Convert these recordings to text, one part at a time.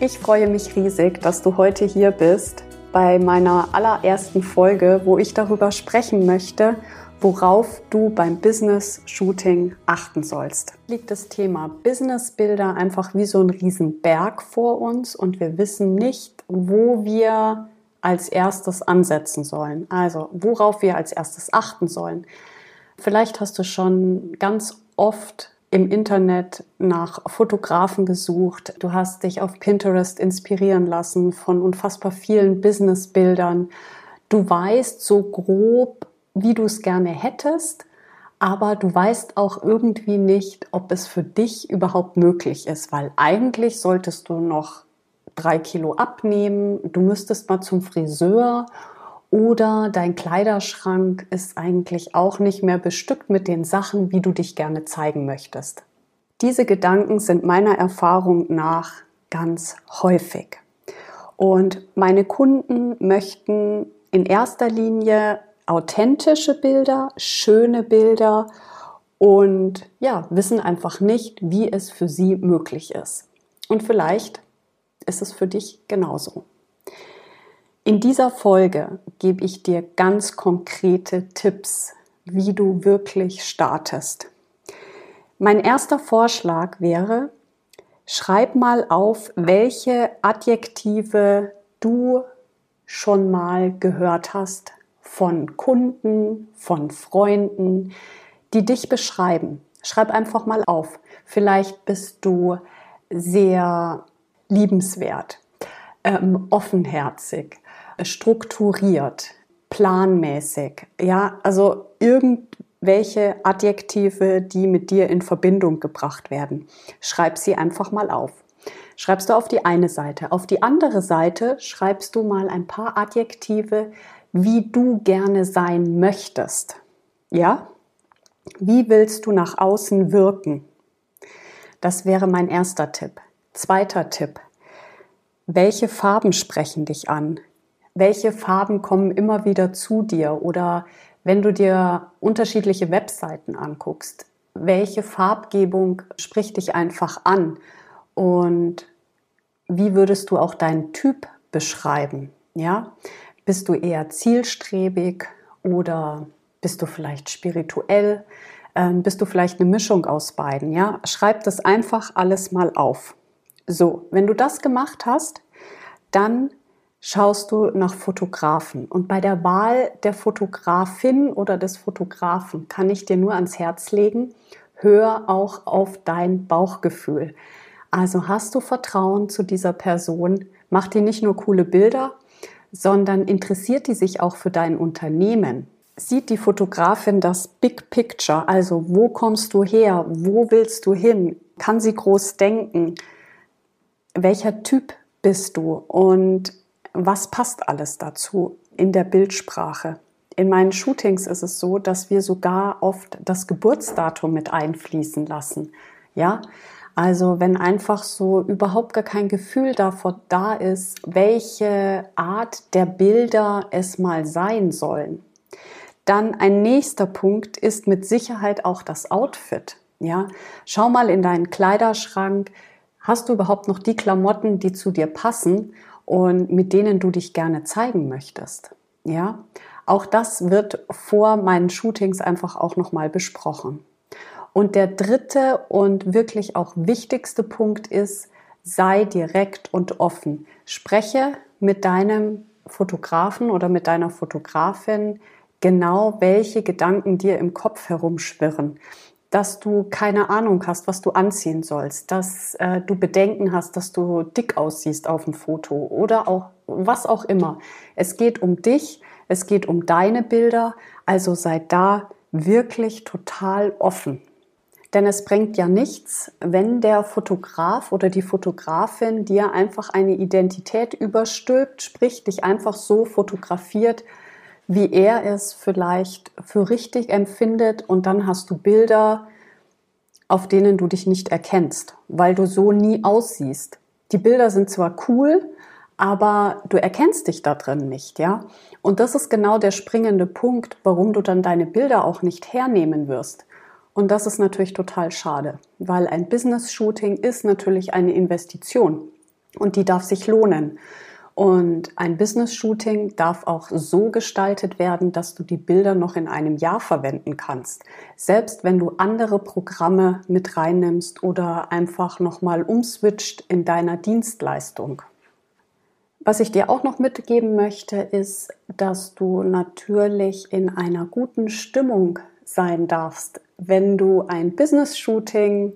Ich freue mich riesig, dass du heute hier bist bei meiner allerersten Folge, wo ich darüber sprechen möchte, worauf du beim Business Shooting achten sollst. Liegt das Thema Business Bilder einfach wie so ein Riesenberg vor uns und wir wissen nicht, wo wir als erstes ansetzen sollen. Also, worauf wir als erstes achten sollen. Vielleicht hast du schon ganz oft im Internet nach Fotografen gesucht. Du hast dich auf Pinterest inspirieren lassen von unfassbar vielen Businessbildern. Du weißt so grob, wie du es gerne hättest, aber du weißt auch irgendwie nicht, ob es für dich überhaupt möglich ist, weil eigentlich solltest du noch drei Kilo abnehmen, du müsstest mal zum Friseur oder dein Kleiderschrank ist eigentlich auch nicht mehr bestückt mit den Sachen, wie du dich gerne zeigen möchtest. Diese Gedanken sind meiner Erfahrung nach ganz häufig. Und meine Kunden möchten in erster Linie authentische Bilder, schöne Bilder und ja, wissen einfach nicht, wie es für sie möglich ist. Und vielleicht ist es für dich genauso. In dieser Folge gebe ich dir ganz konkrete Tipps, wie du wirklich startest. Mein erster Vorschlag wäre, schreib mal auf, welche Adjektive du schon mal gehört hast von Kunden, von Freunden, die dich beschreiben. Schreib einfach mal auf. Vielleicht bist du sehr liebenswert, ähm, offenherzig, strukturiert, planmäßig. Ja, also irgendwelche Adjektive, die mit dir in Verbindung gebracht werden. Schreib sie einfach mal auf. Schreibst du auf die eine Seite. Auf die andere Seite schreibst du mal ein paar Adjektive, wie du gerne sein möchtest. Ja? Wie willst du nach außen wirken? Das wäre mein erster Tipp. Zweiter Tipp. Welche Farben sprechen dich an? welche Farben kommen immer wieder zu dir oder wenn du dir unterschiedliche Webseiten anguckst, welche Farbgebung spricht dich einfach an und wie würdest du auch deinen Typ beschreiben? Ja, bist du eher zielstrebig oder bist du vielleicht spirituell? Ähm, bist du vielleicht eine Mischung aus beiden? Ja, schreib das einfach alles mal auf. So, wenn du das gemacht hast, dann schaust du nach Fotografen. Und bei der Wahl der Fotografin oder des Fotografen kann ich dir nur ans Herz legen, hör auch auf dein Bauchgefühl. Also hast du Vertrauen zu dieser Person, macht die nicht nur coole Bilder, sondern interessiert die sich auch für dein Unternehmen. Sieht die Fotografin das Big Picture, also wo kommst du her, wo willst du hin, kann sie groß denken, welcher Typ bist du und was passt alles dazu in der Bildsprache? In meinen Shootings ist es so, dass wir sogar oft das Geburtsdatum mit einfließen lassen. Ja, also wenn einfach so überhaupt gar kein Gefühl davor da ist, welche Art der Bilder es mal sein sollen. Dann ein nächster Punkt ist mit Sicherheit auch das Outfit. Ja, schau mal in deinen Kleiderschrank. Hast du überhaupt noch die Klamotten, die zu dir passen? und mit denen du dich gerne zeigen möchtest. Ja, auch das wird vor meinen Shootings einfach auch nochmal besprochen. Und der dritte und wirklich auch wichtigste Punkt ist, sei direkt und offen. Spreche mit deinem Fotografen oder mit deiner Fotografin genau, welche Gedanken dir im Kopf herumschwirren dass du keine Ahnung hast, was du anziehen sollst, dass äh, du Bedenken hast, dass du dick aussiehst auf dem Foto oder auch was auch immer. Es geht um dich, es geht um deine Bilder, also sei da wirklich total offen. Denn es bringt ja nichts, wenn der Fotograf oder die Fotografin dir einfach eine Identität überstülpt, sprich dich einfach so fotografiert, wie er es vielleicht für richtig empfindet und dann hast du Bilder, auf denen du dich nicht erkennst, weil du so nie aussiehst. Die Bilder sind zwar cool, aber du erkennst dich da drin nicht, ja? Und das ist genau der springende Punkt, warum du dann deine Bilder auch nicht hernehmen wirst. Und das ist natürlich total schade, weil ein Business-Shooting ist natürlich eine Investition und die darf sich lohnen. Und ein Business-Shooting darf auch so gestaltet werden, dass du die Bilder noch in einem Jahr verwenden kannst. Selbst wenn du andere Programme mit reinnimmst oder einfach nochmal umswitcht in deiner Dienstleistung. Was ich dir auch noch mitgeben möchte, ist, dass du natürlich in einer guten Stimmung sein darfst, wenn du ein Business-Shooting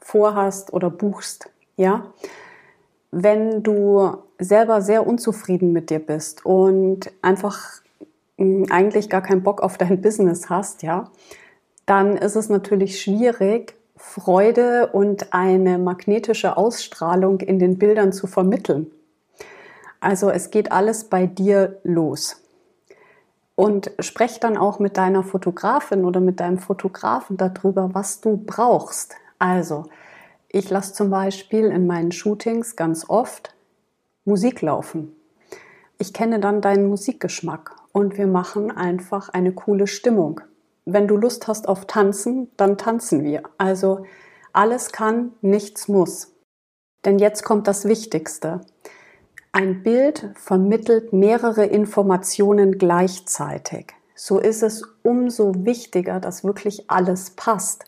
vorhast oder buchst. Ja, wenn du selber sehr unzufrieden mit dir bist und einfach hm, eigentlich gar keinen Bock auf dein Business hast, ja, dann ist es natürlich schwierig, Freude und eine magnetische Ausstrahlung in den Bildern zu vermitteln. Also es geht alles bei dir los. Und sprech dann auch mit deiner Fotografin oder mit deinem Fotografen darüber, was du brauchst. Also, ich lasse zum Beispiel in meinen Shootings ganz oft Musik laufen. Ich kenne dann deinen Musikgeschmack und wir machen einfach eine coole Stimmung. Wenn du Lust hast auf Tanzen, dann tanzen wir. Also alles kann, nichts muss. Denn jetzt kommt das Wichtigste. Ein Bild vermittelt mehrere Informationen gleichzeitig. So ist es umso wichtiger, dass wirklich alles passt.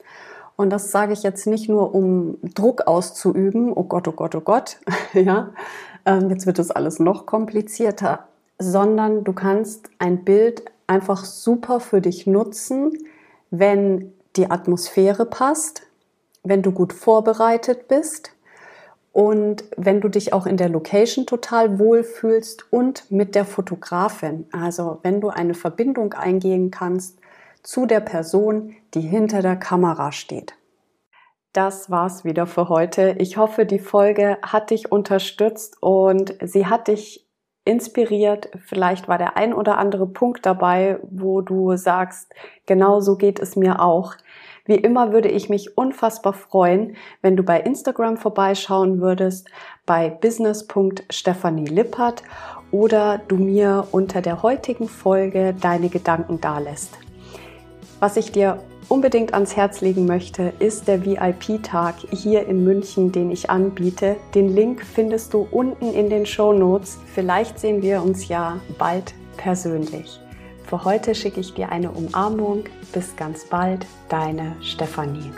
Und das sage ich jetzt nicht nur, um Druck auszuüben, oh Gott, oh Gott, oh Gott, ja, ähm, jetzt wird es alles noch komplizierter, sondern du kannst ein Bild einfach super für dich nutzen, wenn die Atmosphäre passt, wenn du gut vorbereitet bist und wenn du dich auch in der Location total wohlfühlst und mit der Fotografin, also wenn du eine Verbindung eingehen kannst zu der Person, die hinter der Kamera steht. Das war's wieder für heute. Ich hoffe, die Folge hat dich unterstützt und sie hat dich inspiriert. Vielleicht war der ein oder andere Punkt dabei, wo du sagst, genau so geht es mir auch. Wie immer würde ich mich unfassbar freuen, wenn du bei Instagram vorbeischauen würdest, bei business.stephanie oder du mir unter der heutigen Folge deine Gedanken dalässt. Was ich dir unbedingt ans Herz legen möchte, ist der VIP-Tag hier in München, den ich anbiete. Den Link findest du unten in den Show Notes. Vielleicht sehen wir uns ja bald persönlich. Für heute schicke ich dir eine Umarmung. Bis ganz bald, deine Stefanie.